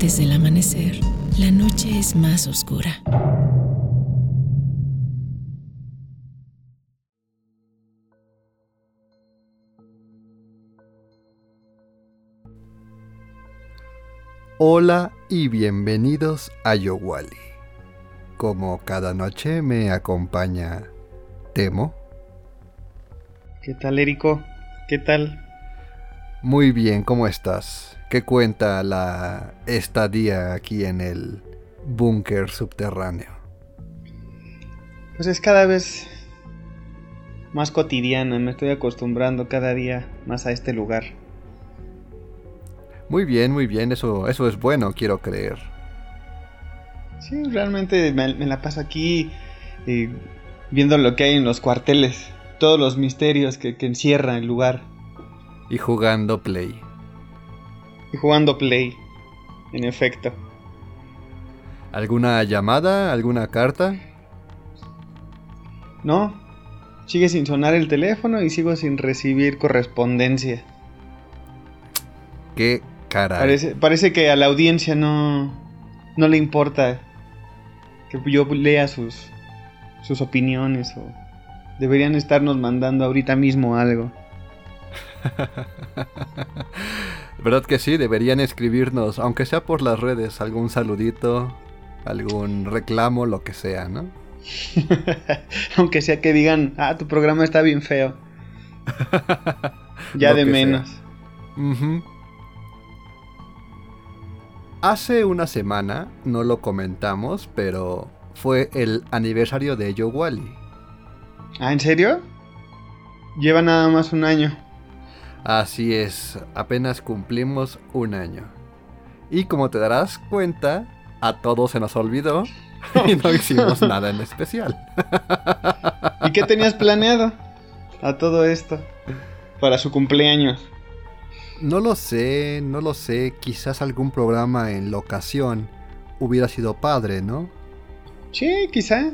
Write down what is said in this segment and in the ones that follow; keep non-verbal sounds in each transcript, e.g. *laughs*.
Antes del amanecer, la noche es más oscura. Hola y bienvenidos a Yowali. Como cada noche me acompaña Temo. ¿Qué tal, Erico? ¿Qué tal? Muy bien, ¿cómo estás? ¿Qué cuenta la estadía aquí en el búnker subterráneo? Pues es cada vez más cotidiana, me estoy acostumbrando cada día más a este lugar. Muy bien, muy bien, eso, eso es bueno, quiero creer. Sí, realmente me, la paso aquí eh, viendo lo que hay en los cuarteles, todos los misterios que, que encierra el lugar. Y jugando Play. Y jugando Play, en efecto. ¿Alguna llamada? ¿Alguna carta? No, sigue sin sonar el teléfono y sigo sin recibir correspondencia. Qué cara. Parece, que a la audiencia no, no le importa que yo lea sus, sus opiniones o deberían estarnos mandando ahorita mismo algo. *laughs* ¿Verdad que sí? Deberían escribirnos, aunque sea por las redes, algún saludito, algún reclamo, lo que sea, ¿no? *laughs* aunque sea que digan, ah, tu programa está bien feo. *laughs* ya de menos. Hace una semana, no lo comentamos, pero fue el aniversario de Wally. ¿Ah, en serio? Lleva nada más un año. Así es, apenas cumplimos un año. Y como te darás cuenta, a todos se nos olvidó *laughs* y no hicimos *laughs* nada en especial. ¿Y qué tenías planeado a todo esto para su cumpleaños? No lo sé, no lo sé. Quizás algún programa en locación hubiera sido padre, ¿no? Sí, quizá.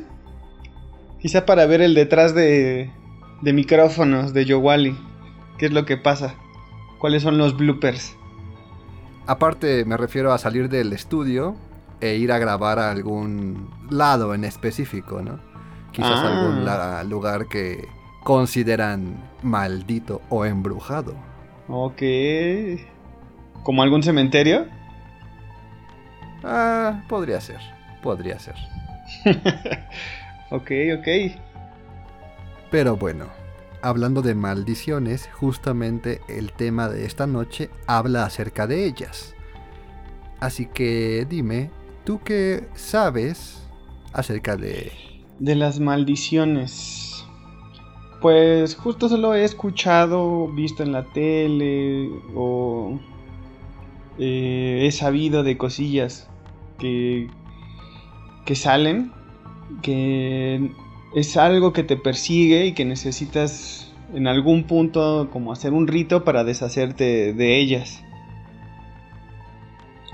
Quizá para ver el detrás de, de micrófonos de Yowali. ¿Qué es lo que pasa? ¿Cuáles son los bloopers? Aparte, me refiero a salir del estudio e ir a grabar a algún lado en específico, ¿no? Quizás algún ah. lugar que consideran maldito o embrujado. Ok. ¿Como algún cementerio? Ah, podría ser. Podría ser. *laughs* ok, ok. Pero bueno, hablando de maldiciones, justamente el tema de esta noche habla acerca de ellas. Así que dime, ¿tú qué sabes acerca de... De las maldiciones. Pues justo solo he escuchado, visto en la tele o eh, he sabido de cosillas que, que salen, que es algo que te persigue y que necesitas en algún punto como hacer un rito para deshacerte de ellas.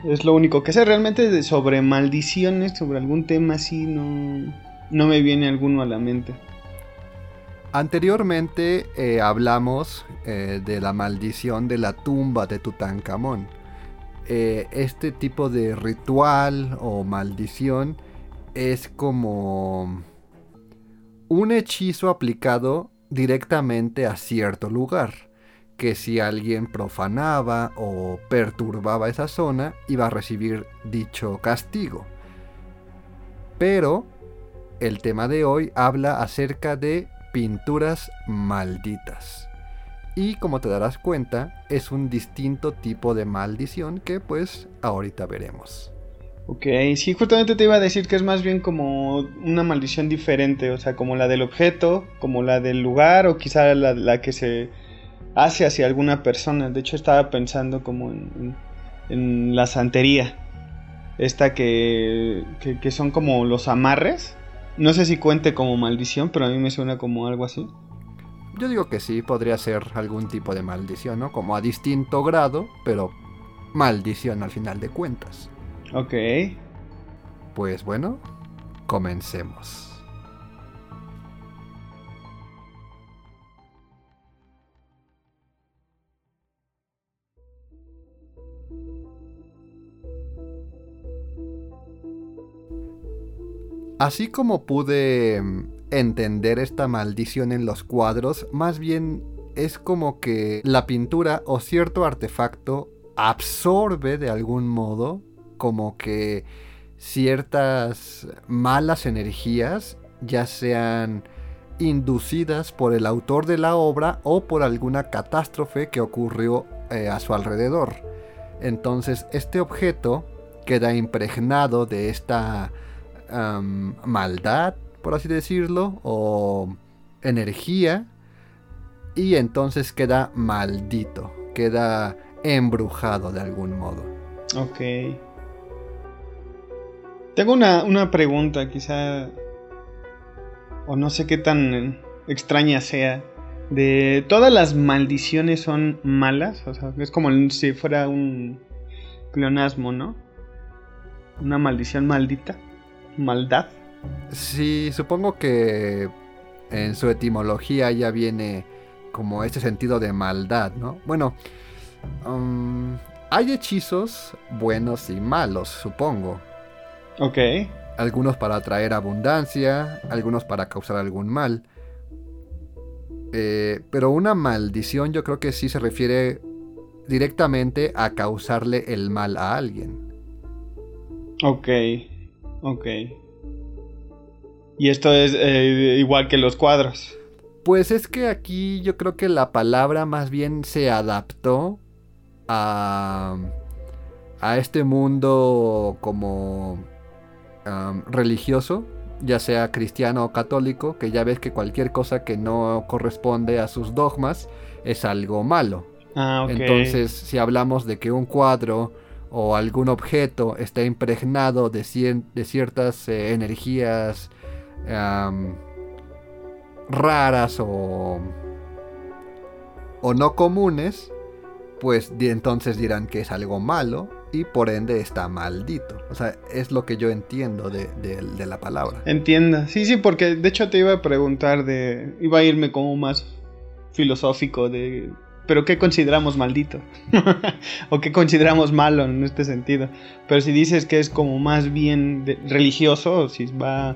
Es lo único que sé realmente sobre maldiciones, sobre algún tema así, no, no me viene alguno a la mente. Anteriormente eh, hablamos eh, de la maldición de la tumba de Tutankamón. Eh, este tipo de ritual o maldición es como un hechizo aplicado directamente a cierto lugar, que si alguien profanaba o perturbaba esa zona iba a recibir dicho castigo. Pero el tema de hoy habla acerca de pinturas malditas. Y como te darás cuenta, es un distinto tipo de maldición que pues ahorita veremos. Ok, sí, justamente te iba a decir que es más bien como una maldición diferente, o sea, como la del objeto, como la del lugar o quizá la, que se hace hacia alguna persona. De hecho, estaba pensando como en, la santería, esta que, que son como los amarres no sé si cuente como maldición, pero a mí me suena como algo así. Yo digo que sí, podría ser algún tipo de maldición, ¿no? Como a distinto grado, pero maldición al final de cuentas. Ok. Pues bueno, comencemos. Así como pude mm, entender esta maldición en los cuadros, más bien es como que la pintura o cierto artefacto absorbe de algún modo como que ciertas malas energías, ya sean inducidas por el autor de la obra o por alguna catástrofe que ocurrió eh, a su alrededor. Entonces este objeto queda impregnado de esta maldad, por así decirlo, o energía, y entonces queda maldito, queda embrujado de algún modo. Ok. Tengo una, una pregunta, quizá, o no sé qué tan extraña sea. De todas las maldiciones son malas, o sea, es como si fuera un pleonasmo, ¿no? Una maldición maldita, maldad. Sí, supongo que en su etimología ya viene como este sentido de maldad, ¿no? Bueno, um, hay hechizos buenos y malos, supongo. Ok. Algunos para atraer abundancia, algunos para causar algún mal. Eh, pero una maldición yo creo que sí se refiere directamente a causarle el mal a alguien. Ok, ok. Y esto es eh, igual que los cuadros. Pues es que aquí yo creo que la palabra más bien se adaptó a, a este mundo como religioso, ya sea cristiano o católico, que ya ves que cualquier cosa que no corresponde a sus dogmas es algo malo. Ah, Entonces, si hablamos de que un cuadro o algún objeto está impregnado de, ciertas eh, energías raras o, o no comunes, pues entonces dirán que es algo malo y por ende está maldito. O sea, es lo que yo entiendo de, de, la palabra. Entienda. Sí, sí, porque de hecho te iba a preguntar de... Iba a irme como más filosófico de... Pero ¿qué consideramos maldito? *laughs* ¿O qué consideramos malo en este sentido? Pero si dices que es como más bien religioso, si va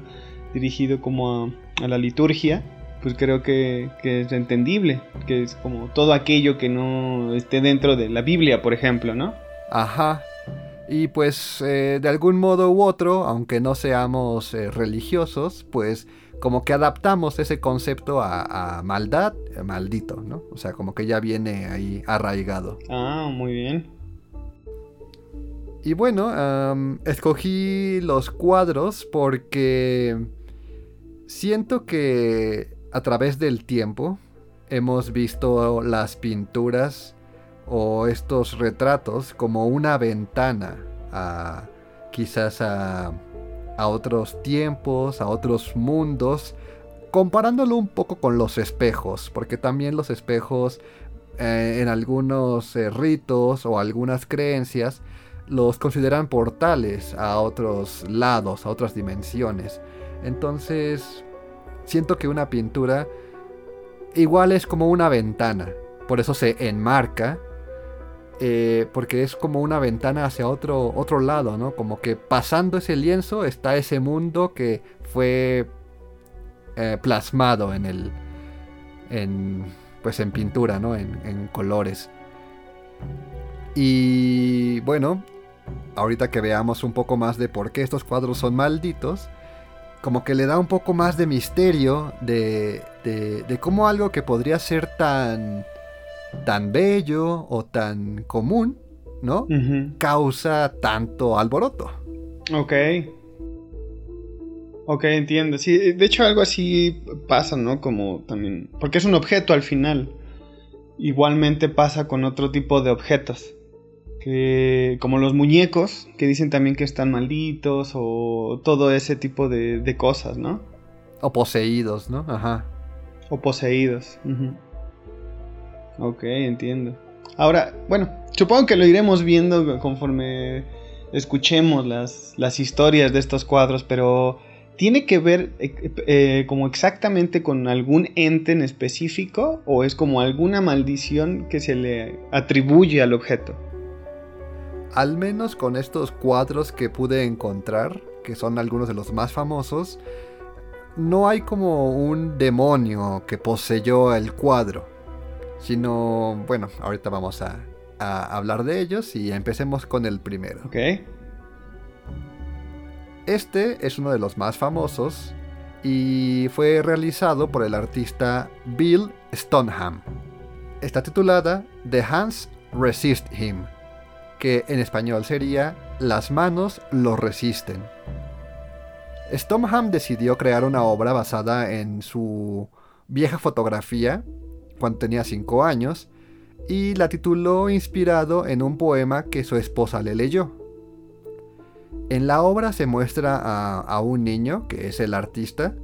dirigido como a la liturgia, pues creo que, es entendible, que es como todo aquello que no esté dentro de la Biblia, por ejemplo, ¿no? Ajá. Y pues eh, de algún modo u otro, aunque no seamos eh, religiosos, pues como que adaptamos ese concepto a, maldad, eh, maldito, ¿no? O sea, como que ya viene ahí arraigado. Ah, muy bien. Y bueno, escogí los cuadros porque siento que a través del tiempo hemos visto las pinturas o estos retratos como una ventana a quizás a, otros tiempos, a otros mundos, comparándolo un poco con los espejos, porque también los espejos eh, en algunos eh, ritos o algunas creencias los consideran portales a otros lados, a otras dimensiones. Entonces, siento que una pintura igual es como una ventana. Por eso se enmarca. Eh, porque es como una ventana hacia otro, otro lado, ¿no? Como que pasando ese lienzo está ese mundo que fue eh, plasmado en el. En, pues en pintura, ¿no? En, colores. Y bueno, ahorita que veamos un poco más de por qué estos cuadros son malditos, como que le da un poco más de misterio de, de, cómo algo que podría ser tan, tan bello o tan común, ¿no? Causa tanto alboroto. Ok. Ok, entiendo. Sí, de hecho algo así pasa, ¿no? Como también... Porque es un objeto al final. Igualmente pasa con otro tipo de objetos como los muñecos, que dicen también que están malditos o todo ese tipo de, cosas, ¿no? O poseídos, ¿no? Ajá. O poseídos. Ok, entiendo. Ahora, bueno, supongo que lo iremos viendo conforme escuchemos las, las historias de estos cuadros, pero ¿tiene que ver eh, eh, como exactamente con algún ente en específico o es como alguna maldición que se le atribuye al objeto? al menos con estos cuadros que pude encontrar, que son algunos de los más famosos, no hay como un demonio que poseyó el cuadro, sino, bueno, ahorita vamos a, hablar de ellos y empecemos con el primero. Ok. Este es uno de los más famosos y fue realizado por el artista Bill Stoneham. Está titulada The Hands Resist Him, que en español sería Las manos lo resisten. Stoneham decidió crear una obra basada en su vieja fotografía cuando tenía 5 años y la tituló inspirado en un poema que su esposa le leyó. En la obra se muestra a, un niño, que es el artista,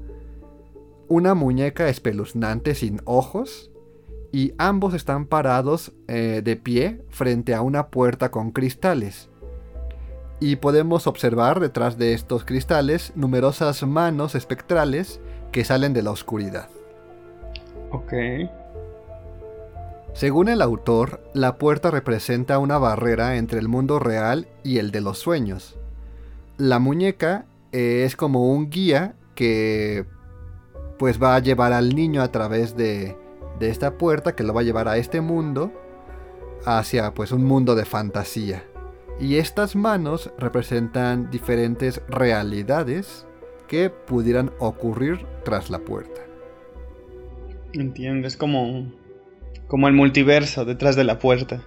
una muñeca espeluznante sin ojos, y ambos están parados eh, de pie frente a una puerta con cristales. Y podemos observar detrás de estos cristales numerosas manos espectrales que salen de la oscuridad. Ok. Según el autor, la puerta representa una barrera entre el mundo real y el de los sueños. La muñeca eh, es como un guía que pues va a llevar al niño a través de, de esta puerta que lo va a llevar a este mundo hacia pues un mundo de fantasía. Y estas manos representan diferentes realidades que pudieran ocurrir tras la puerta. Entiendo, es como como el multiverso detrás de la puerta.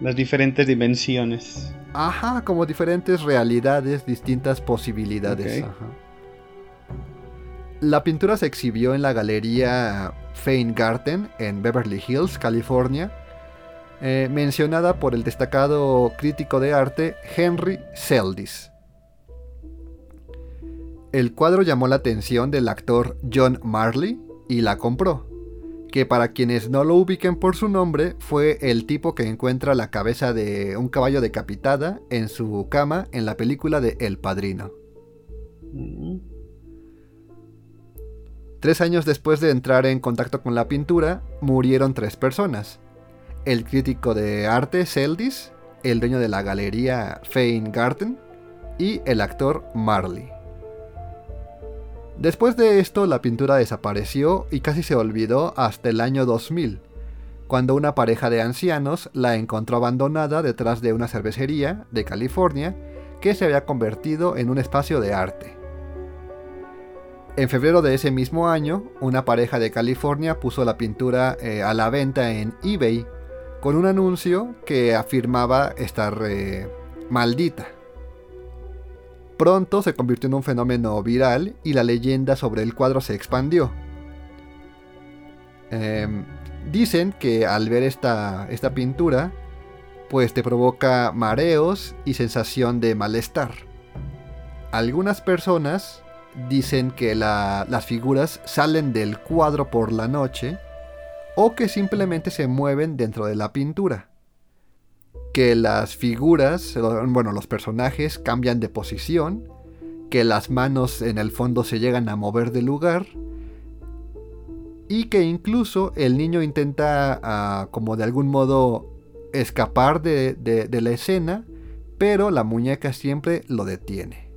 Las diferentes dimensiones. Ajá, como diferentes realidades, distintas posibilidades. La pintura se exhibió en la galería Garten en Beverly Hills, California, eh, mencionada por el destacado crítico de arte Henry Seldis. El cuadro llamó la atención del actor John Marley y la compró que para quienes no lo ubiquen por su nombre, fue el tipo que encuentra la cabeza de un caballo decapitada en su cama en la película de El Padrino. Tres años después de entrar en contacto con la pintura, murieron tres personas. El crítico de arte Seldis, el dueño de la galería Garten y el actor Marley. Después de esto la pintura desapareció y casi se olvidó hasta el año 2000, cuando una pareja de ancianos la encontró abandonada detrás de una cervecería de California que se había convertido en un espacio de arte. En febrero de ese mismo año, una pareja de California puso la pintura eh, a la venta en eBay con un anuncio que afirmaba estar eh, maldita. Pronto se convirtió en un fenómeno viral y la leyenda sobre el cuadro se expandió. Em, dicen que al ver esta, esta pintura, pues te provoca mareos y sensación de malestar. Algunas personas dicen que las figuras salen del cuadro por la noche o que simplemente se mueven dentro de la pintura que las figuras, bueno, los personajes cambian de posición, que las manos en el fondo se llegan a mover de lugar y que incluso el niño intenta ah, como de algún modo escapar de, de la escena, pero la muñeca siempre lo detiene.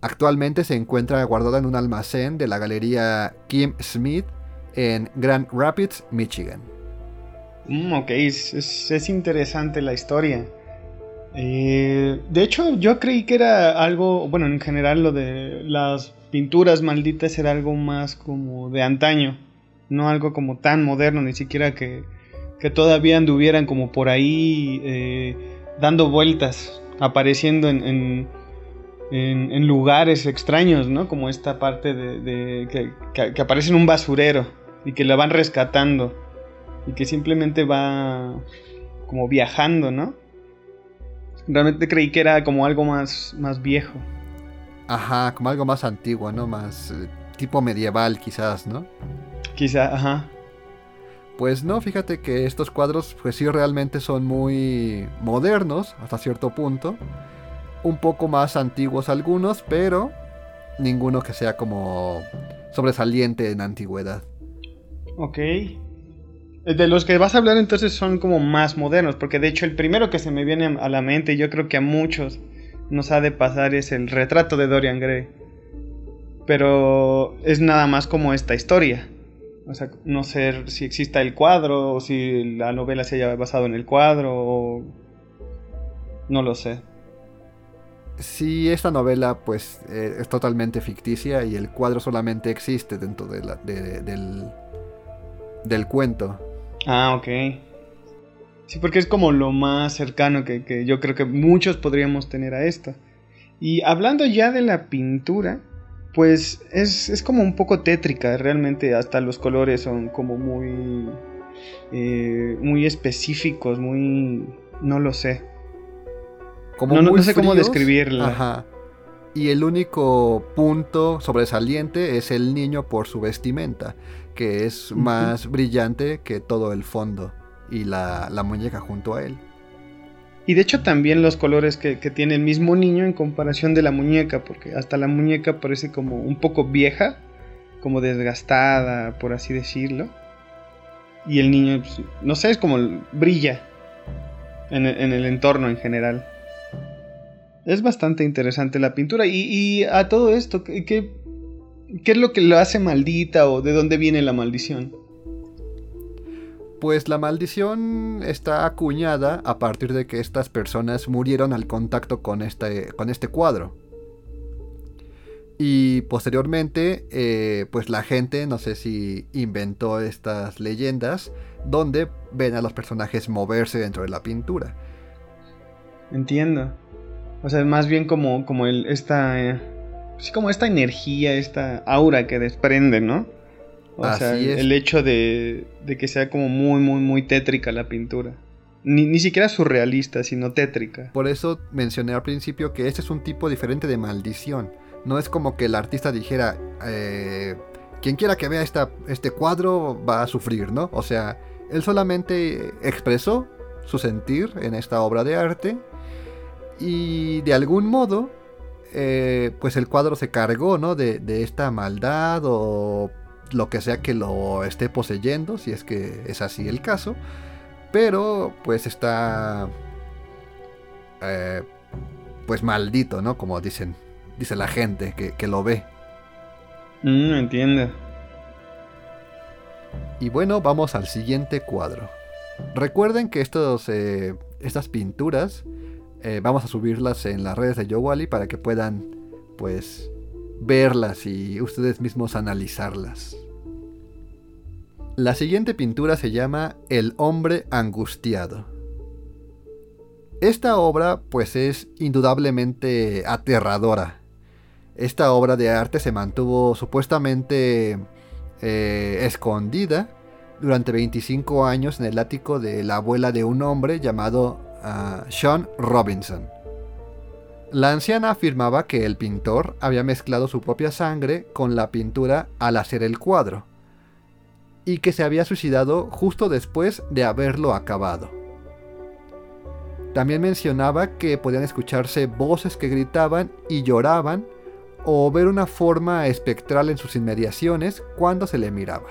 Actualmente se encuentra guardada en un almacén de la galería Kim Smith en Grand Rapids, Michigan. Mm, ok, es, interesante la historia. Eh, de hecho, yo creí que era algo, bueno, en general lo de las pinturas malditas era algo más como de antaño, no algo como tan moderno, ni siquiera que, que todavía anduvieran como por ahí eh, dando vueltas, apareciendo en, en, lugares extraños, ¿no? Como esta parte de, que, que aparece en un basurero y que la van rescatando y que simplemente va como viajando, ¿no? Realmente creí que era como algo más, más viejo. Ajá, como algo más antiguo, ¿no? Más eh, tipo medieval quizás, ¿no? Quizá, ajá. Pues no, fíjate que estos cuadros pues sí realmente son muy modernos hasta cierto punto. Un poco más antiguos algunos, pero ninguno que sea como sobresaliente en antigüedad. Ok. De los que vas a hablar entonces son como más modernos, porque de hecho el primero que se me viene a la mente, yo creo que a muchos, nos ha de pasar es el retrato de Dorian Gray. Pero es nada más como esta historia. O sea, no sé si exista el cuadro o si la novela se haya basado en el cuadro o... No lo sé. Si esta novela pues eh, es totalmente ficticia y el cuadro solamente existe dentro del, del cuento. Ah, ok. Sí, porque es como lo más cercano que, que, yo creo que muchos podríamos tener a esto. Y hablando ya de la pintura, pues es, es como un poco tétrica, realmente hasta los colores son como muy, eh, muy específicos, muy... no lo sé. Como no, muy sé cómo describirla. Ajá. Y el único punto sobresaliente es el niño por su vestimenta, que es más brillante que todo el fondo y la, la muñeca junto a él. Y de hecho también los colores que, que tiene el mismo niño en comparación de la muñeca, porque hasta la muñeca parece como un poco vieja, como desgastada, por así decirlo. Y el niño, pues, no sé, es como brilla en, el- en el entorno en general. Es bastante interesante la pintura. Y, y a todo esto, ¿qué, qué, qué es lo que lo hace maldita o de dónde viene la maldición? Pues la maldición está acuñada a partir de que estas personas murieron al contacto con este, con este cuadro. Y posteriormente, eh, pues la gente, no sé si inventó estas leyendas, donde ven a los personajes moverse dentro de la pintura. Entiendo. O sea, más bien como, como el, esta. eh, sí, como esta energía, esta aura que desprende, ¿no? O sea, Así es. el hecho de, de que sea como muy, muy, muy tétrica la pintura. Ni, ni siquiera surrealista, sino tétrica. Por eso mencioné al principio que este es un tipo diferente de maldición. No es como que el artista dijera, eh, quien quiera que vea esta, este cuadro va a sufrir, ¿no? O sea, él solamente expresó su sentir en esta obra de arte y de algún modo, eh, pues el cuadro se cargó, ¿no? De, de esta maldad o lo que sea que lo esté poseyendo, si es que es así el caso. Pero pues está eh, pues maldito, ¿no? Como dicen, dice la gente que, que lo ve. Mm, entiendo. Y bueno, vamos al siguiente cuadro. Recuerden que estos, eh, estas pinturas eh, vamos a subirlas en las redes de Yowali para que puedan, pues, verlas y ustedes mismos analizarlas. La siguiente pintura se llama El hombre angustiado. Esta obra, pues, es indudablemente aterradora. Esta obra de arte se mantuvo supuestamente eh, escondida durante 25 años en el ático de la abuela de un hombre llamado Sean Robinson. La anciana afirmaba que el pintor había mezclado su propia sangre con la pintura al hacer el cuadro y que se había suicidado justo después de haberlo acabado. También mencionaba que podían escucharse voces que gritaban y lloraban o ver una forma espectral en sus inmediaciones cuando se le miraba.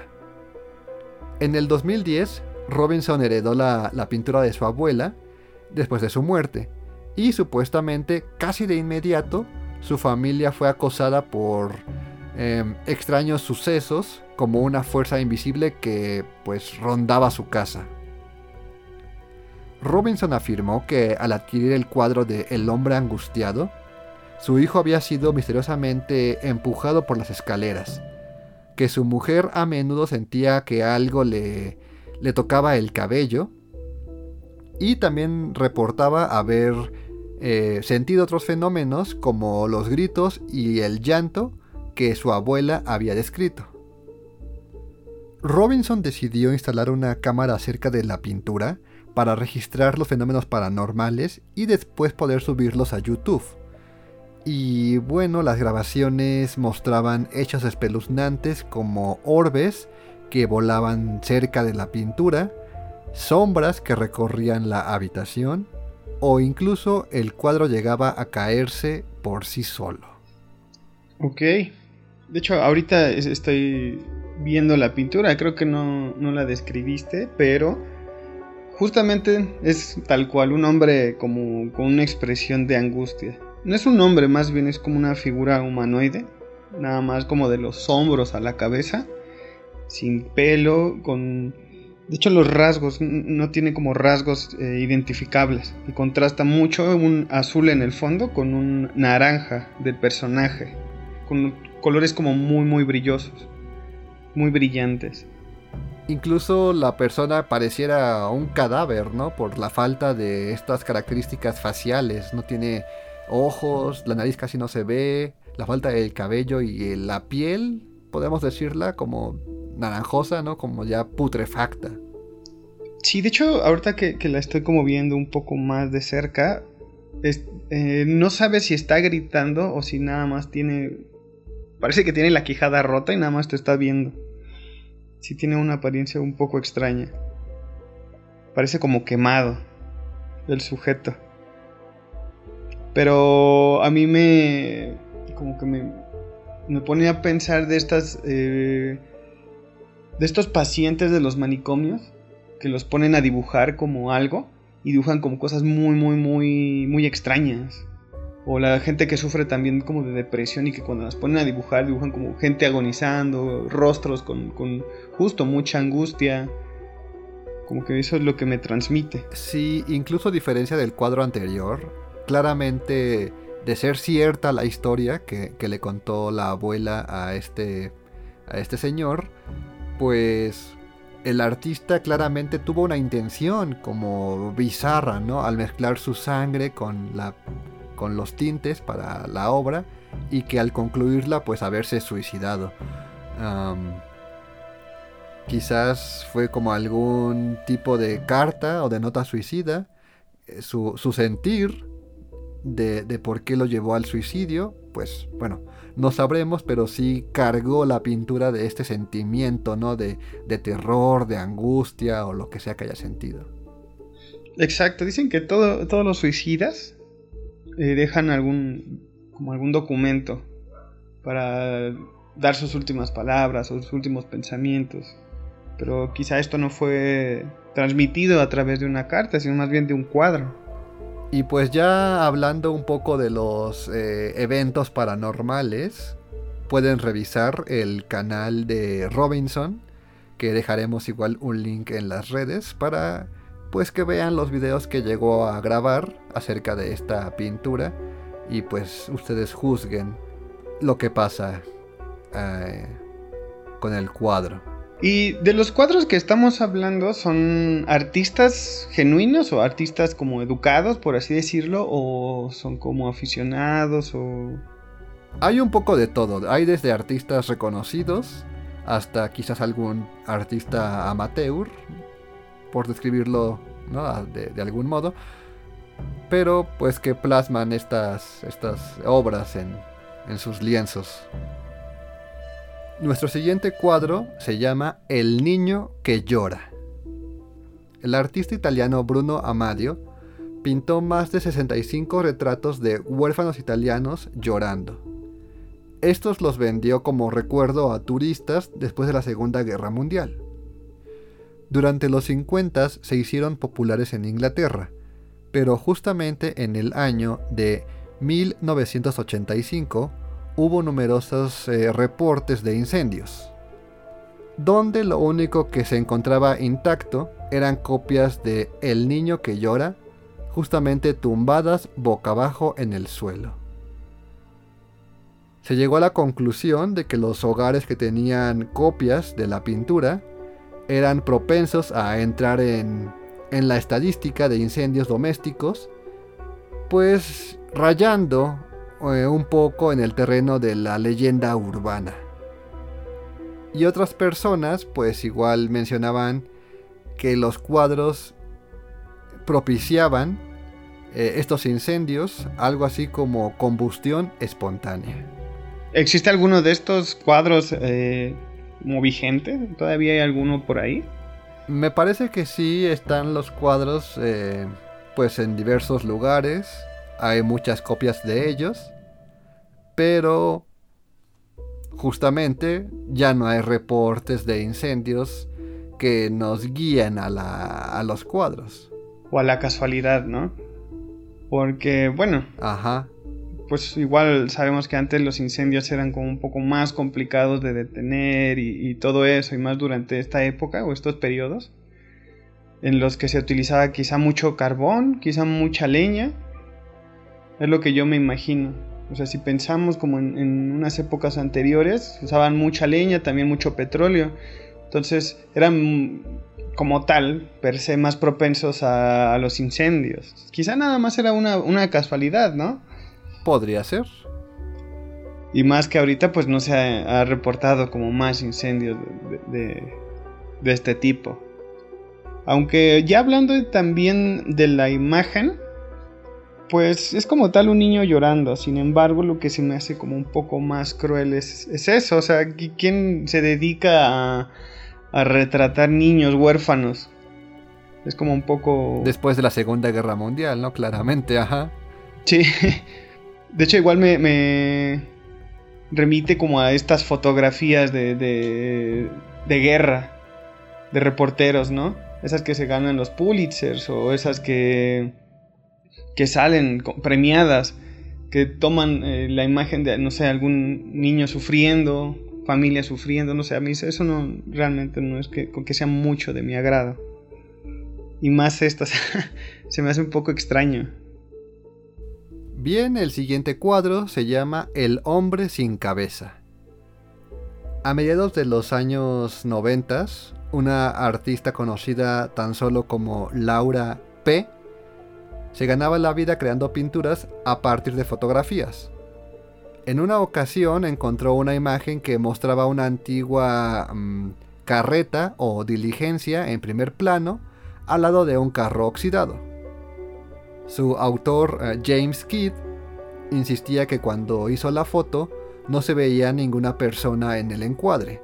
En el 2010, Robinson heredó la, pintura de su abuela después de su muerte, y supuestamente casi de inmediato su familia fue acosada por eh, extraños sucesos como una fuerza invisible que pues rondaba su casa. Robinson afirmó que al adquirir el cuadro de El hombre angustiado, su hijo había sido misteriosamente empujado por las escaleras, que su mujer a menudo sentía que algo le, le tocaba el cabello, y también reportaba haber eh, sentido otros fenómenos como los gritos y el llanto que su abuela había descrito. Robinson decidió instalar una cámara cerca de la pintura para registrar los fenómenos paranormales y después poder subirlos a YouTube. Y bueno, las grabaciones mostraban hechos espeluznantes como orbes que volaban cerca de la pintura, sombras que recorrían la habitación o incluso el cuadro llegaba a caerse por sí solo. Ok. De hecho, ahorita estoy viendo la pintura, creo que no, no la describiste, pero justamente es tal cual un hombre como con una expresión de angustia. No es un hombre, más bien es como una figura humanoide. Nada más como de los hombros a la cabeza. Sin pelo, con... De hecho los rasgos, no tiene como rasgos eh, identificables. Y contrasta mucho un azul en el fondo con un naranja del personaje. Con colores como muy muy brillosos. Muy brillantes. Incluso la persona pareciera un cadáver, ¿no? Por la falta de estas características faciales. No tiene ojos, la nariz casi no se ve, la falta del cabello y la piel, podemos decirla como naranjosa, ¿no? Como ya putrefacta. Sí, de hecho, ahorita que, la estoy como viendo un poco más de cerca, eh, no sabe si está gritando o si nada más tiene... Parece que tiene la quijada rota y nada más te está viendo. Sí tiene una apariencia un poco extraña. Parece como quemado el sujeto. Pero a mí me. como que me. me pone a pensar de estas. Eh, de estos pacientes de los manicomios. Que los ponen a dibujar como algo. Y dibujan como cosas muy, muy, muy. muy extrañas. O la gente que sufre también como de depresión y que cuando las ponen a dibujar, dibujan como gente agonizando, rostros con, con justo mucha angustia. Como que eso es lo que me transmite. Sí, incluso a diferencia del cuadro anterior, claramente de ser cierta la historia que, le contó la abuela a este, a este señor, pues el artista claramente tuvo una intención como bizarra, ¿no? Al mezclar su sangre con, la, con los tintes para la obra y que al concluirla pues haberse suicidado. quizás fue como algún tipo de carta o de nota suicida. Eh, su, su sentir de, por qué lo llevó al suicidio, pues bueno, no sabremos, pero sí cargó la pintura de este sentimiento, ¿no? De, terror, de angustia o lo que sea que haya sentido. Exacto, dicen que todos los suicidas eh, dejan algún, como algún documento para dar sus últimas palabras sus últimos pensamientos. Pero quizá esto no fue transmitido a través de una carta, sino más bien de un cuadro. Y pues ya hablando un poco de los eh, eventos paranormales, pueden revisar el canal de Robinson, que dejaremos igual un link en las redes para pues que vean los videos que llegó a grabar acerca de esta pintura y pues ustedes juzguen lo que pasa eh, con el cuadro. Y de los cuadros que estamos hablando, ¿son artistas genuinos o artistas como educados, por así decirlo? ¿O son como aficionados? Hay un poco de todo. Hay desde artistas reconocidos hasta quizás algún artista amateur, por describirlo de, de, algún modo. Pero pues que plasman estas, estas obras en, en sus lienzos. Nuestro siguiente cuadro se llama El niño que llora. El artista italiano Bruno Amadio pintó más de 65 retratos de huérfanos italianos llorando. Estos los vendió como recuerdo a turistas después de la Segunda Guerra Mundial. Durante los 50 se hicieron populares en Inglaterra, pero justamente en el año de 1985 hubo numerosos eh, reportes de incendios, donde lo único que se encontraba intacto eran copias de El niño que llora, justamente tumbadas boca abajo en el suelo. Se llegó a la conclusión de que los hogares que tenían copias de la pintura eran propensos a entrar en, en la estadística de incendios domésticos, pues rayando eh, un poco en el terreno de la leyenda urbana. Y otras personas pues igual mencionaban que los cuadros propiciaban eh, estos incendios, algo así como combustión espontánea. ¿Existe alguno de estos cuadros eh, como vigente? ¿Todavía hay alguno por ahí? Me parece que sí están los cuadros pues en diversos lugares hay muchas copias de ellos, pero justamente ya no hay reportes de incendios que nos guíen a, a los cuadros. O a la casualidad, ¿no? Porque, bueno. Ajá. pues igual sabemos que antes los incendios eran como un poco más complicados de detener y, y todo eso, y más durante esta época o estos periodos en los que se utilizaba quizá mucho carbón, quizá mucha leña. Es lo que yo me imagino. O sea, si pensamos como en, unas épocas anteriores, usaban mucha leña, también mucho petróleo. Entonces eran como tal, per se, más propensos a, los incendios. Quizá nada más era una, casualidad, ¿no? Podría ser. Y más que ahorita, pues no se ha, reportado como más incendios de este tipo. Aunque ya hablando también de la imagen, pues es como tal un niño llorando. Sin embargo, lo que se me hace como un poco más cruel es, eso. O sea, ¿quién se dedica a, a, retratar niños huérfanos? Es como un poco... Después de la Segunda Guerra Mundial, ¿no? Claramente, ajá. Sí. De hecho, igual me, me remite como a estas fotografías de, de, de guerra, de reporteros, ¿no? esas que se ganan los Pulitzers o esas que, que salen premiadas, que toman eh, la imagen de, no sé, algún niño sufriendo, familia sufriendo, no sé, a mí eso no, realmente no es que, que sea mucho de mi agrado. Y más estas, *laughs* se me hace un poco extraño. Bien, el siguiente cuadro se llama El hombre sin cabeza. A mediados de los años 90, una artista conocida tan solo como Laura P. Se ganaba la vida creando pinturas a partir de fotografías. En una ocasión encontró una imagen que mostraba una antigua mm, carreta o diligencia en primer plano al lado de un carro oxidado. Su autor eh, James Kidd insistía que cuando hizo la foto no se veía ninguna persona en el encuadre,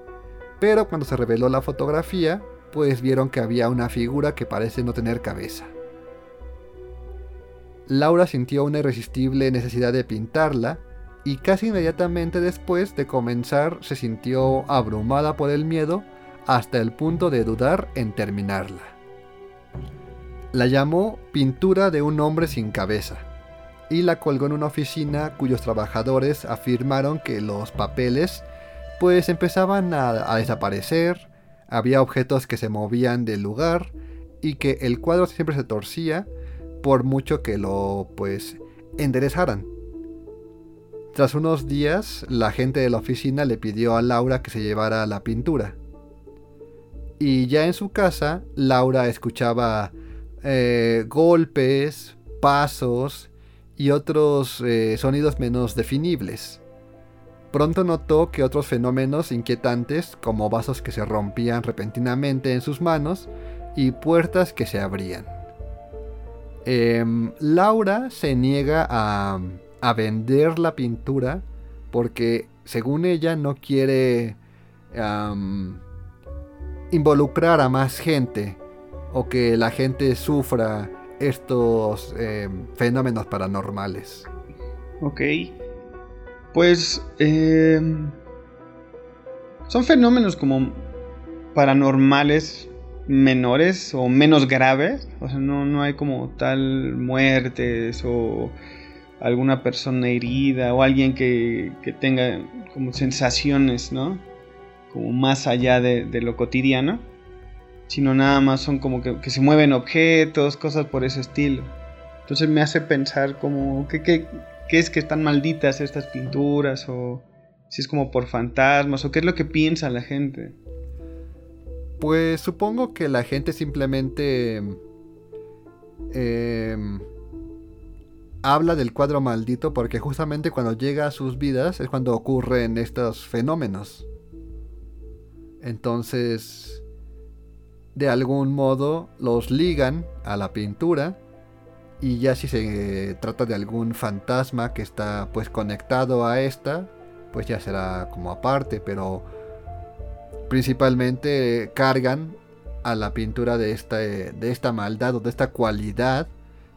pero cuando se reveló la fotografía, pues vieron que había una figura que parece no tener cabeza. Laura sintió una irresistible necesidad de pintarla y casi inmediatamente después de comenzar se sintió abrumada por el miedo hasta el punto de dudar en terminarla. La llamó Pintura de un hombre sin cabeza y la colgó en una oficina cuyos trabajadores afirmaron que los papeles pues empezaban a, desaparecer, había objetos que se movían del lugar y que el cuadro siempre se torcía por mucho que lo pues enderezaran. Tras unos días, la gente de la oficina le pidió a Laura que se llevara la pintura. Y ya en su casa, Laura escuchaba eh, golpes, pasos y otros eh, sonidos menos definibles. Pronto notó que otros fenómenos inquietantes, como vasos que se rompían repentinamente en sus manos y puertas que se abrían. Em, Laura se niega a, vender la pintura porque, según ella, no quiere involucrar a más gente o que la gente sufra estos em, fenómenos paranormales. Ok. Pues em, son fenómenos como paranormales menores o menos graves. O sea, no, hay como tal muertes o alguna persona herida o alguien que, tenga como sensaciones, ¿no? Como más allá de, lo cotidiano. Sino nada más son como que, se mueven objetos, cosas por ese estilo. Entonces me hace pensar como que, que qué es que están malditas estas pinturas o si es como por fantasmas o qué es lo que piensa la gente. Pues supongo que la gente simplemente em, habla del cuadro maldito porque justamente cuando llega a sus vidas es cuando ocurren estos fenómenos. Entonces, de algún modo los ligan a la pintura y ya si se trata de algún fantasma que está pues conectado a esta, pues ya será como aparte, pero principalmente cargan a la pintura de esta, de esta maldad o de esta cualidad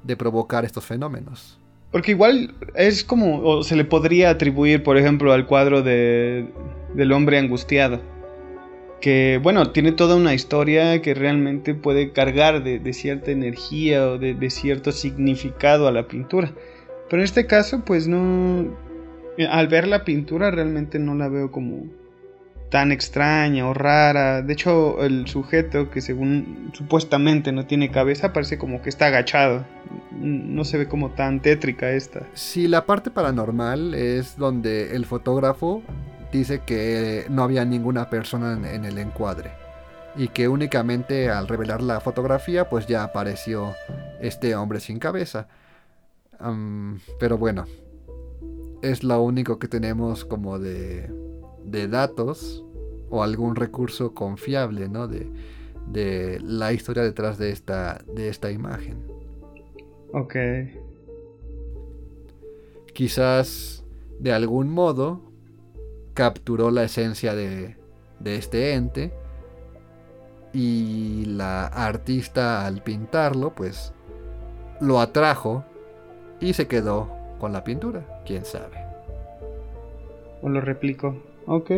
de provocar estos fenómenos. Porque igual es como, o se le podría atribuir, por ejemplo, al cuadro de, del hombre angustiado que bueno, tiene toda una historia que realmente puede cargar de, cierta energía o de, cierto significado a la pintura. Pero en este caso, pues no. eh, Al ver la pintura, realmente no la veo como tan extraña o rara. De hecho, el sujeto que según supuestamente no tiene cabeza parece como que está agachado. No se ve como tan tétrica esta. Si la parte paranormal es donde el fotógrafo dice que no había ninguna persona en, el encuadre y que únicamente al revelar la fotografía pues ya apareció este hombre sin cabeza. Pero bueno, es lo único que tenemos como de, de datos o algún recurso confiable, ¿no? De, de la historia detrás de esta, de esta imagen. Ok. Quizás de algún modo capturó la esencia de, de este ente y la artista al pintarlo pues lo atrajo y se quedó con la pintura, quién sabe. O lo replico. Ok.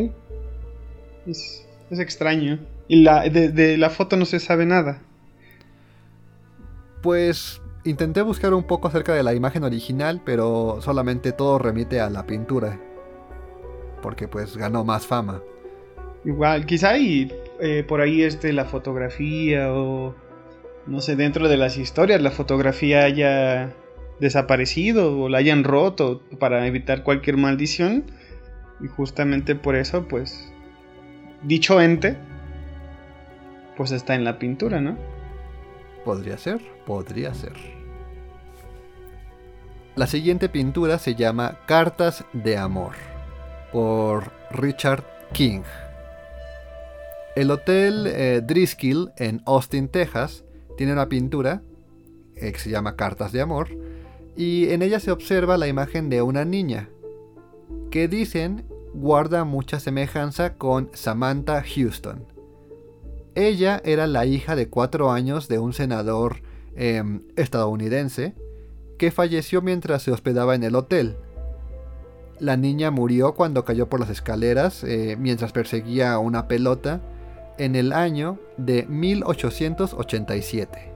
Es, es extraño. Y la, de, de la foto no se sabe nada. Pues intenté buscar un poco acerca de la imagen original, pero solamente todo remite a la pintura. Porque pues ganó más fama. Igual, quizá y eh, por ahí este, la fotografía o no sé, dentro de las historias la fotografía haya desaparecido o la hayan roto para evitar cualquier maldición. Y justamente por eso, pues, dicho ente, pues está en la pintura, ¿no? Podría ser, podría ser. La siguiente pintura se llama Cartas de Amor, por Richard King. El Hotel eh, Driskill en Austin, Texas, tiene una pintura eh, que se llama Cartas de Amor, y en ella se observa la imagen de una niña, que dicen guarda mucha semejanza con Samantha Houston. Ella era la hija de cuatro años de un senador eh, estadounidense que falleció mientras se hospedaba en el hotel. La niña murió cuando cayó por las escaleras eh, mientras perseguía una pelota en el año de 1887.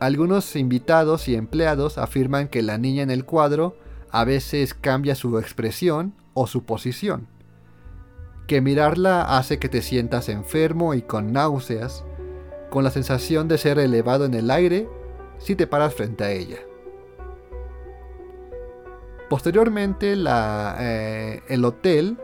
Algunos invitados y empleados afirman que la niña en el cuadro a veces cambia su expresión o su posición, que mirarla hace que te sientas enfermo y con náuseas, con la sensación de ser elevado en el aire si te paras frente a ella. Posteriormente, eh, el hotel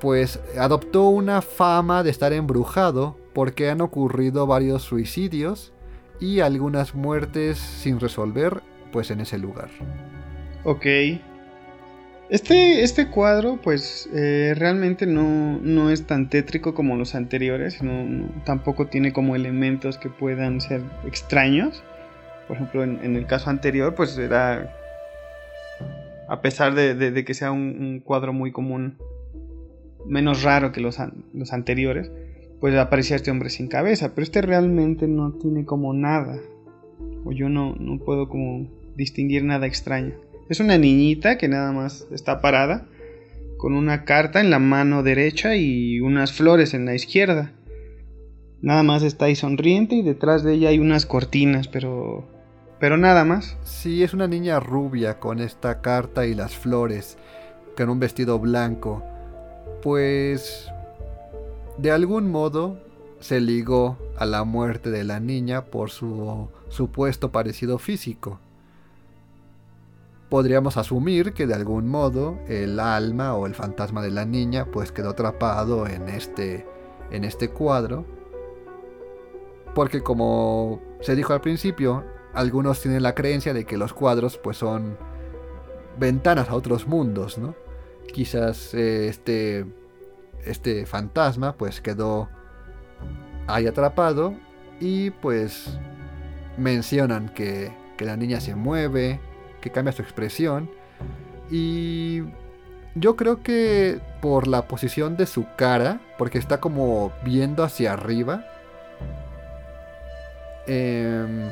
pues adoptó una fama de estar embrujado porque han ocurrido varios suicidios y algunas muertes sin resolver pues en ese lugar. Ok. Este, este cuadro, pues eh, realmente no, no, es tan tétrico como los anteriores, tampoco tiene como elementos que puedan ser extraños. Por ejemplo, en, el caso anterior, pues era, a pesar de, que sea un, cuadro muy común, menos raro que los, los anteriores, pues aparecía este hombre sin cabeza, pero este realmente no tiene como nada, o yo no, no puedo como distinguir nada extraño. Es una niñita que nada más está parada con una carta en la mano derecha y unas flores en la izquierda. Nada más está ahí sonriente y detrás de ella hay unas cortinas, pero pero nada más. Sí, es una niña rubia con esta carta y las flores, con un vestido blanco. Pues de algún modo se ligó a la muerte de la niña por su supuesto parecido físico podríamos asumir que de algún modo el alma o el fantasma de la niña pues quedó atrapado en este en este cuadro. Porque como se dijo al principio algunos tienen la creencia de que los cuadros pues son ventanas a otros mundos no quizás eh, este este fantasma pues quedó ahí atrapado y pues mencionan que, que la niña se mueve que cambia su expresión. Y yo creo que por la posición de su cara, porque está como viendo hacia arriba, eh,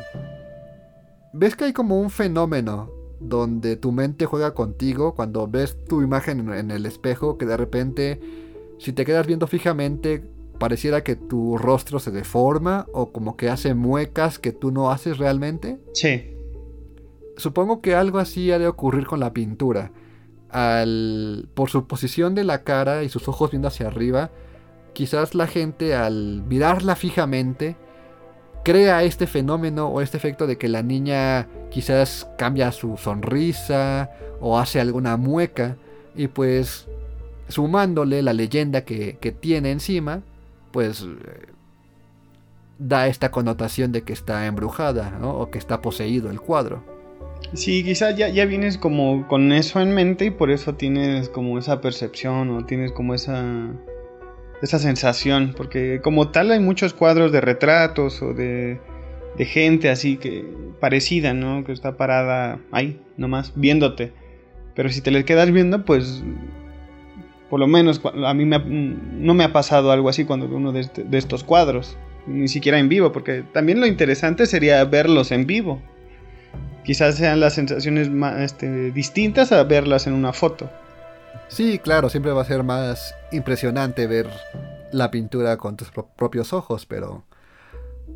ves que hay como un fenómeno donde tu mente juega contigo cuando ves tu imagen en el espejo, que de repente, si te quedas viendo fijamente, pareciera que tu rostro se deforma o como que hace muecas que tú no haces realmente. Sí. Supongo que algo así ha de ocurrir con la pintura. Al, por su posición de la cara y sus ojos viendo hacia arriba, quizás la gente al mirarla fijamente crea este fenómeno o este efecto de que la niña quizás cambia su sonrisa o hace alguna mueca y pues sumándole la leyenda que, tiene encima, pues eh, da esta connotación de que está embrujada o que está poseído el cuadro. Sí, quizás ya, ya vienes como con eso en mente y por eso tienes como esa percepción o tienes como esa, esa sensación, porque como tal hay muchos cuadros de retratos o de, de gente así que parecida, ¿no? Que está parada ahí, nomás, viéndote. Pero si te le quedas viendo, pues por lo menos a mí no me ha pasado algo así cuando uno este, de, estos cuadros, ni siquiera en vivo, porque también lo interesante sería verlos en vivo. Quizás sean las sensaciones más este, distintas a verlas en una foto. Sí, claro, siempre va a ser más impresionante ver la pintura con tus propios ojos, pero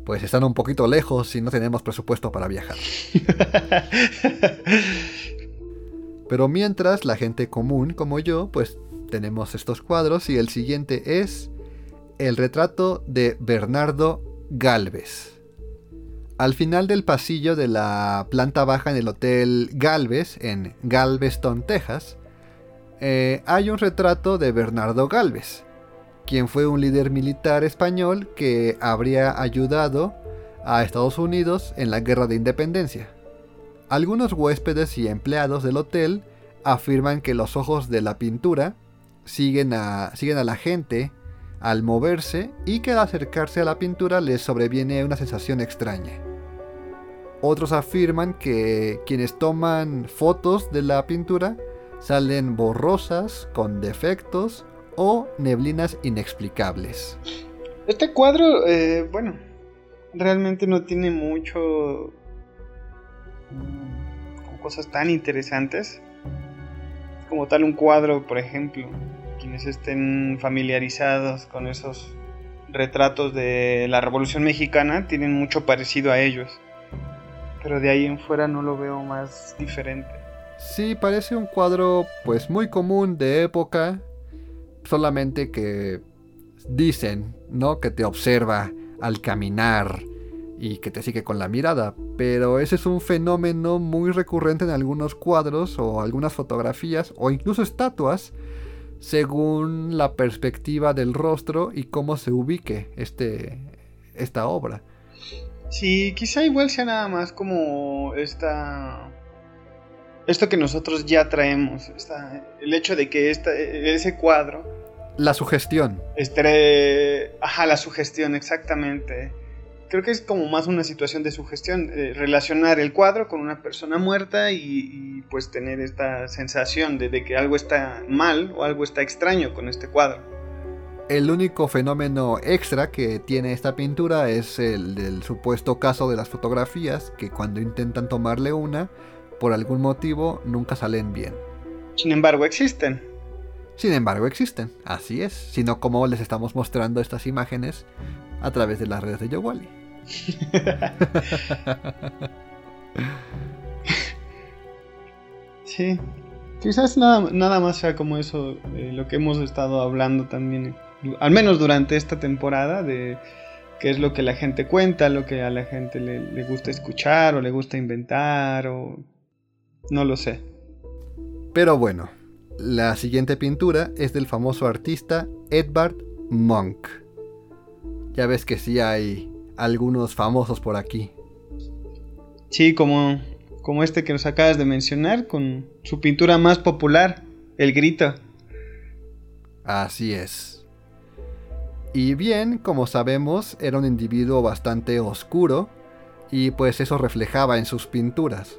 pues están un poquito lejos y no tenemos presupuesto para viajar. *laughs* pero mientras la gente común como yo, pues tenemos estos cuadros y el siguiente es el retrato de Bernardo Galvez. Al final del pasillo de la planta baja en el Hotel Galvez, en Galveston, Texas, eh, hay un retrato de Bernardo Galvez, quien fue un líder militar español que habría ayudado a Estados Unidos en la Guerra de Independencia. Algunos huéspedes y empleados del hotel afirman que los ojos de la pintura siguen a, siguen a la gente al moverse y que al acercarse a la pintura les sobreviene una sensación extraña. Otros afirman que quienes toman fotos de la pintura salen borrosas, con defectos o neblinas inexplicables. Este cuadro, eh, bueno, realmente no tiene mucho... Mm, cosas tan interesantes. Como tal un cuadro, por ejemplo, quienes estén familiarizados con esos retratos de la Revolución Mexicana tienen mucho parecido a ellos. Pero de ahí en fuera no lo veo más diferente. Sí, parece un cuadro pues muy común de época, solamente que dicen, ¿no? Que te observa al caminar y que te sigue con la mirada, pero ese es un fenómeno muy recurrente en algunos cuadros o algunas fotografías o incluso estatuas según la perspectiva del rostro y cómo se ubique este, esta obra. Sí, quizá igual sea nada más como esta esto que nosotros ya traemos, el hecho de que esta, ese cuadro... La sugestión. Este, ajá, la sugestión, exactamente. Creo que es como más una situación de sugestión, eh, relacionar el cuadro con una persona muerta y, pues tener esta sensación de, de, que algo está mal o algo está extraño con este cuadro. El único fenómeno extra que tiene esta pintura es el del supuesto caso de las fotografías, que cuando intentan tomarle una, por algún motivo nunca salen bien. Sin embargo, existen. Sin embargo, existen, así es, sino como les estamos mostrando estas imágenes a través de las redes de Yowali. *laughs* sí, quizás nada, nada más sea como eso, eh, lo que hemos estado hablando también, al menos durante esta temporada, de qué es lo que la gente cuenta, lo que a la gente le, le gusta escuchar o le gusta inventar o no lo sé. Pero bueno, la siguiente pintura es del famoso artista Edvard Munch. Ya ves que sí hay algunos famosos por aquí. Sí, como, como este que nos acabas de mencionar, con su pintura más popular, El Grito. Así es. Y bien, como sabemos, era un individuo bastante oscuro, y pues eso reflejaba en sus pinturas.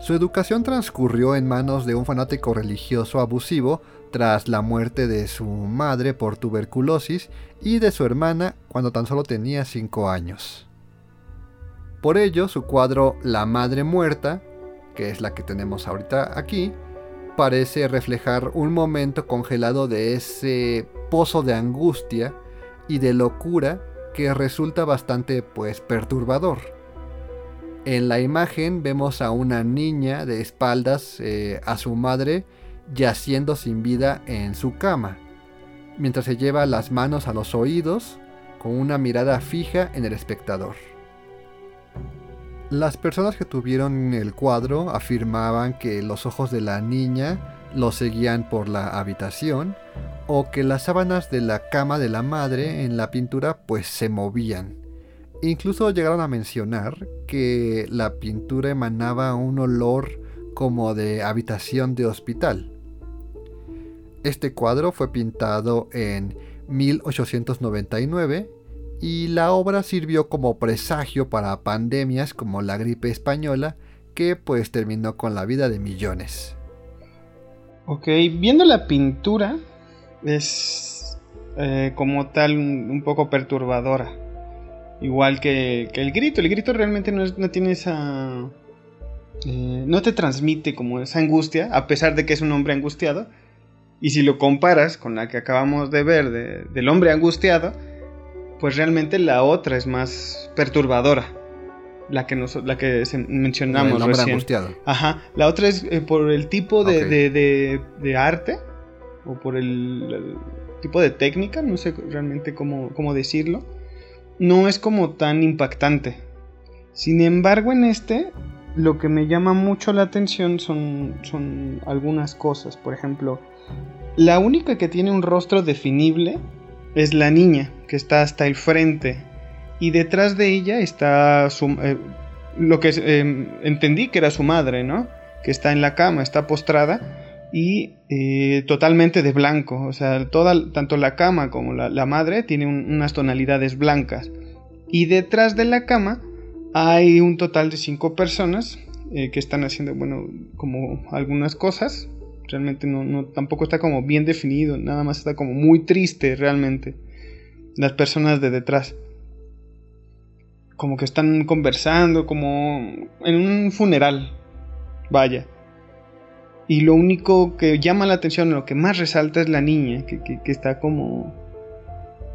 Su educación transcurrió en manos de un fanático religioso abusivo tras la muerte de su madre por tuberculosis y de su hermana cuando tan solo tenía 5 años. Por ello, su cuadro La Madre Muerta, que es la que tenemos ahorita aquí, parece reflejar un momento congelado de ese pozo de angustia y de locura que resulta bastante pues perturbador. En la imagen vemos a una niña de espaldas eh, a su madre yaciendo sin vida en su cama, mientras se lleva las manos a los oídos con una mirada fija en el espectador. Las personas que tuvieron el cuadro afirmaban que los ojos de la niña lo seguían por la habitación o que las sábanas de la cama de la madre en la pintura pues se movían. Incluso llegaron a mencionar que la pintura emanaba un olor como de habitación de hospital. Este cuadro fue pintado en 1899 y la obra sirvió como presagio para pandemias como la gripe española que pues terminó con la vida de millones. Ok, viendo la pintura es eh, como tal un, poco perturbadora. Igual que, el grito, el grito realmente no, tiene esa... Eh, no te transmite como esa angustia, a pesar de que es un hombre angustiado. Y si lo comparas con la que acabamos de ver del hombre angustiado, pues realmente la otra es más perturbadora la que, nos, la que mencionamos el recién. Angustiado. Ajá. La otra es eh, por el tipo de, de, arte o por el, tipo de técnica, no sé realmente cómo, cómo, decirlo. No es como tan impactante. Sin embargo, en este, lo que me llama mucho la atención son, son algunas cosas. Por ejemplo, la única que tiene un rostro definible es la niña, que está hasta el frente y detrás de ella está eh, lo que eh, entendí que era su madre, ¿no? Que está en la cama, está postrada y eh, totalmente de blanco. O sea, toda, tanto la cama como la, madre tienen unas tonalidades blancas. Y detrás de la cama hay un total de cinco personas que están haciendo, bueno, como algunas cosas. Realmente no, no, tampoco está como bien definido, nada más está como muy triste realmente. Las personas de detrás como que están conversando, como en un funeral, vaya. Y lo único que llama la atención, lo que más resalta es la niña, que, está como...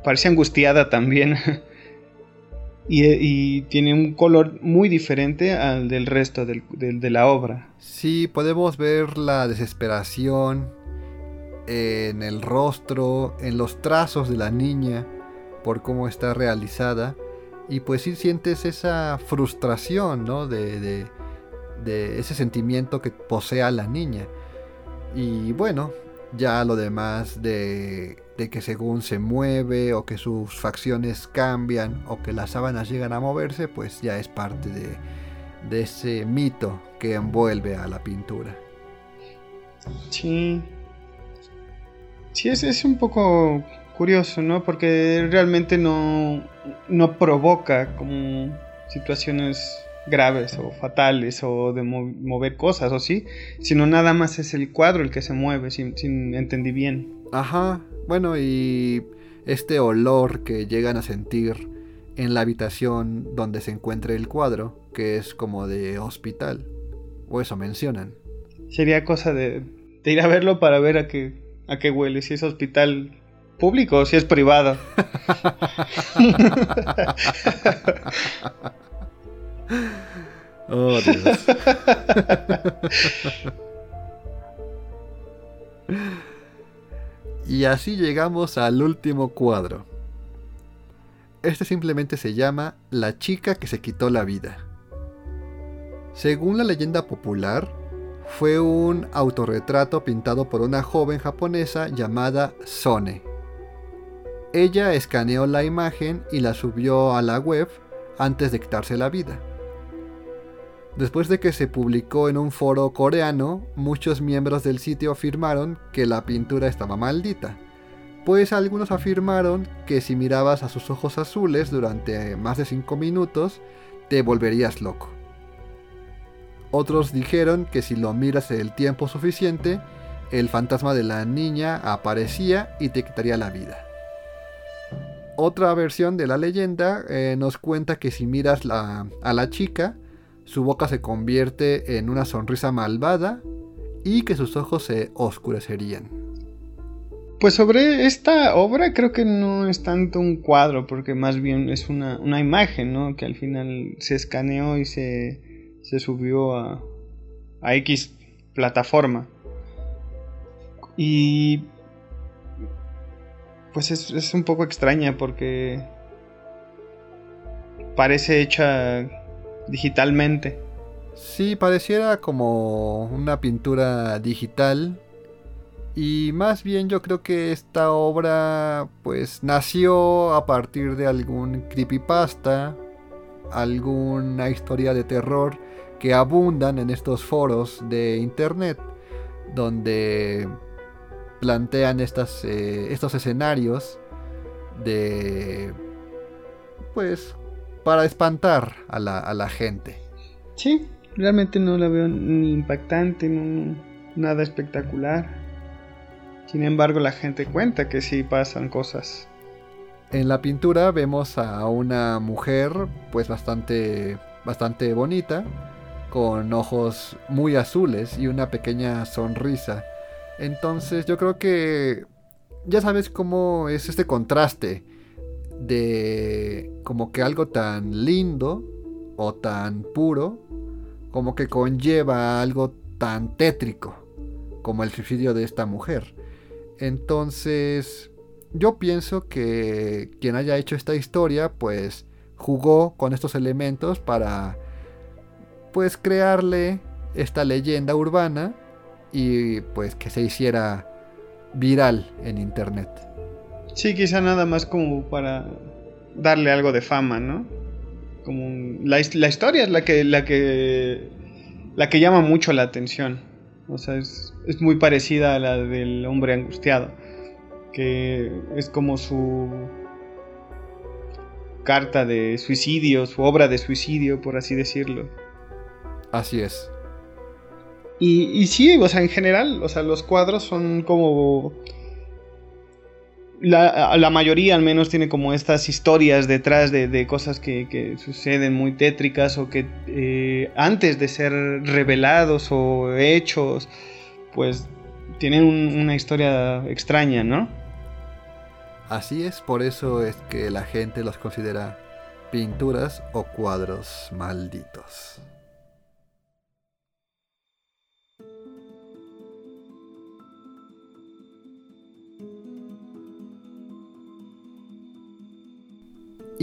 parece angustiada también. *laughs* y, tiene un color muy diferente al del resto de la obra. Sí, podemos ver la desesperación en el rostro, en los trazos de la niña, por cómo está realizada y pues sí sientes esa frustración, ¿no? De, ese sentimiento que posee la niña. Y bueno, ya lo demás de, de, que según se mueve o que sus facciones cambian o que las sábanas llegan a moverse, pues ya es parte de, de ese mito que envuelve a la pintura. Sí. Sí, es, es un poco curioso, ¿no? Porque realmente no, no provoca como situaciones graves o fatales o de mover cosas o sí, sino nada más es el cuadro el que se mueve, sin, entendí bien. Ajá, bueno, y este olor que llegan a sentir en la habitación donde se encuentra el cuadro, que es como de hospital, o eso mencionan. Sería cosa de, de ir a verlo para ver a qué, a qué huele, si es hospital público o si es privado. *laughs* oh, Dios. *laughs* y así llegamos al último cuadro. Este simplemente se llama La chica que se quitó la vida. Según la leyenda popular, fue un autorretrato pintado por una joven japonesa llamada Sone ella escaneó la imagen y la subió a la web antes de quitarse la vida. Después de que se publicó en un foro coreano, muchos miembros del sitio afirmaron que la pintura estaba maldita, pues algunos afirmaron que si mirabas a sus ojos azules durante más de 5 minutos, te volverías loco. Otros dijeron que si lo miras el tiempo suficiente, el fantasma de la niña aparecía y te quitaría la vida. Otra versión de la leyenda eh, nos cuenta que si miras a la chica, su boca se convierte en una sonrisa malvada y que sus ojos se oscurecerían. Pues sobre esta obra creo que no es tanto un cuadro, porque más bien es una, imagen, ¿no? Que al final se escaneó y se, se subió a, a X plataforma. Y pues es, es un poco extraña porque parece hecha digitalmente. Sí, pareciera como una pintura digital. Y más bien yo creo que esta obra pues nació a partir de algún creepypasta, alguna historia de terror que abundan en estos foros de internet donde plantean estas, eh, estos escenarios de pues para espantar a la, a la gente. Sí, realmente no la veo ni impactante, nada espectacular. Sin embargo, la gente cuenta que sí pasan cosas. En la pintura vemos a una mujer pues bastante bastante bonita con ojos muy azules y una pequeña sonrisa. Entonces yo creo que ya sabes cómo es este contraste de como que algo tan lindo o tan puro como que conlleva algo tan tétrico como el suicidio de esta mujer. Entonces, yo pienso que quien haya hecho esta historia, pues jugó con estos elementos para, pues, crearle esta leyenda urbana y, pues, que se hiciera viral en internet. Sí, quizá nada más como para darle algo de fama, ¿no? Como la, historia es la que, la que la que llama mucho la atención. O sea, es, es muy parecida a la del hombre angustiado, que es como su carta de suicidio, su obra de suicidio, por así decirlo. Así es. Y, y sí, o sea, en general, o sea, los cuadros son como la, mayoría al menos tiene como estas historias detrás de, cosas que, suceden muy tétricas o que eh, antes de ser revelados o hechos, pues tienen una historia extraña, ¿no? Así es, por eso es que la gente los considera pinturas o cuadros malditos.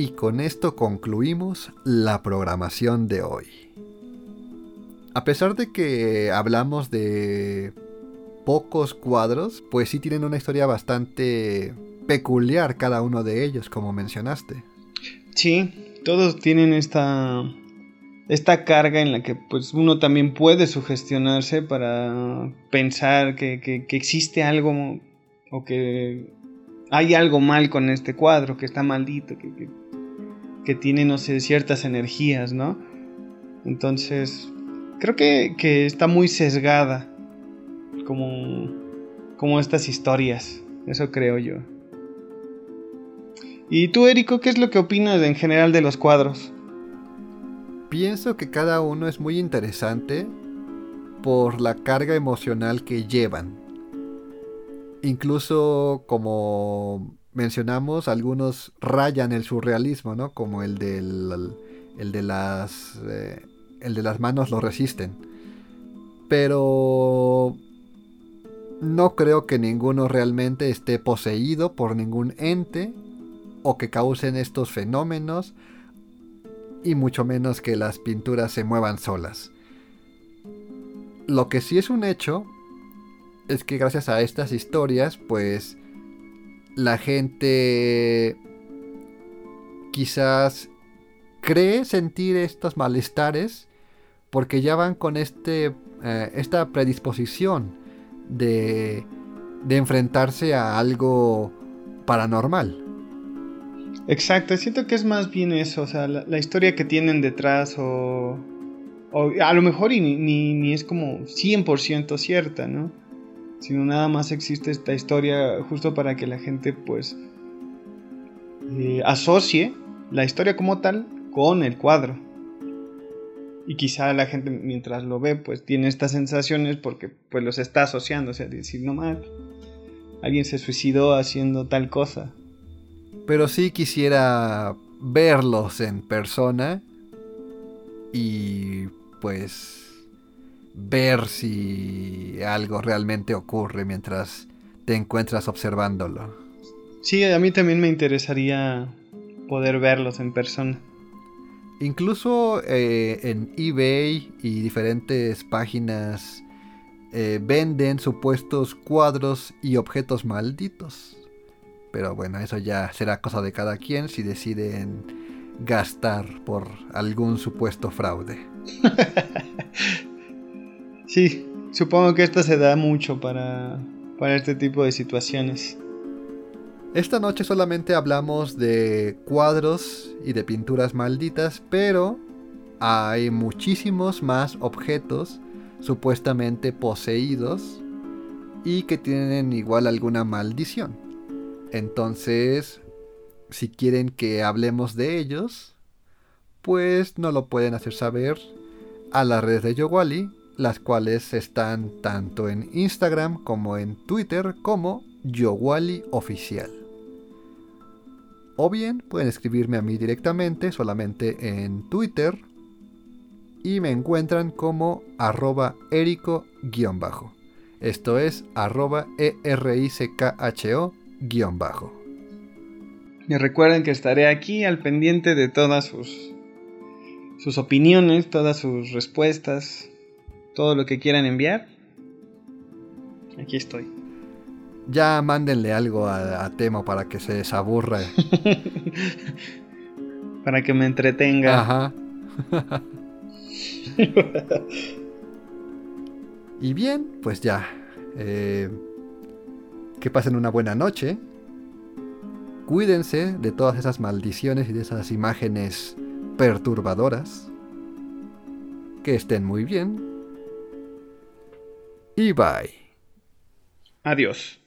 Y con esto concluimos la programación de hoy. A pesar de que hablamos de pocos cuadros, pues sí tienen una historia bastante peculiar cada uno de ellos, como mencionaste. Sí, todos tienen esta esta carga en la que pues uno también puede sugestionarse para pensar que, que existe algo o que hay algo mal con este cuadro, que está maldito, que, tiene, no sé, ciertas energías, ¿no? Entonces, creo que, está muy sesgada como, como estas historias, eso creo yo. ¿Y tú, Érico, qué es lo que opinas en general de los cuadros? Pienso que cada uno es muy interesante por la carga emocional que llevan incluso como mencionamos, algunos rayan el surrealismo, ¿no? Como el del el de las eh, el de las manos lo resisten. Pero no creo que ninguno realmente esté poseído por ningún ente o que causen estos fenómenos y mucho menos que las pinturas se muevan solas. Lo que sí es un hecho es que gracias a estas historias, pues la gente quizás cree sentir estos malestares porque ya van con este, eh, esta predisposición de, de enfrentarse a algo paranormal. Exacto, siento que es más bien eso, o sea, la, historia que tienen detrás o, o a lo mejor ni, ni, ni es como 100% cierta, ¿no? Sino nada más existe esta historia justo para que la gente pues eh, asocie la historia como tal con el cuadro. Y quizá la gente mientras lo ve pues tiene estas sensaciones porque pues los está asociando, o sea, decir no mal. alguien se suicidó haciendo tal cosa. Pero sí quisiera verlos en persona y pues ver si algo realmente ocurre mientras te encuentras observándolo. Sí, a mí también me interesaría poder verlos en persona. Incluso eh, en eBay y diferentes páginas eh, venden supuestos cuadros y objetos malditos. Pero bueno, eso ya será cosa de cada quien si deciden gastar por algún supuesto fraude. *laughs* sí, supongo que esto se da mucho para, para este tipo de situaciones. Esta noche solamente hablamos de cuadros y de pinturas malditas, pero hay muchísimos más objetos supuestamente poseídos y que tienen igual alguna maldición. Entonces, si quieren que hablemos de ellos, pues no lo pueden hacer saber a las redes de Yowali, las cuales están tanto en Instagram como en Twitter como Yowali Oficial. O bien pueden escribirme a mí directamente, solamente en Twitter. Y me encuentran como arroba erico-bajo. Esto es arroba E-R-I-C-K-H-O-bajo. Y recuerden que estaré aquí al pendiente de todas sus, sus opiniones, todas sus respuestas, todo lo que quieran enviar. Aquí estoy. Ya mándenle algo a, Temo para que se desaburra. *laughs* para que me entretenga. Ajá. *laughs* y bien, pues ya. Eh, que pasen una buena noche. Cuídense de todas esas maldiciones y de esas imágenes perturbadoras. Que estén muy bien. Y bye. Adiós.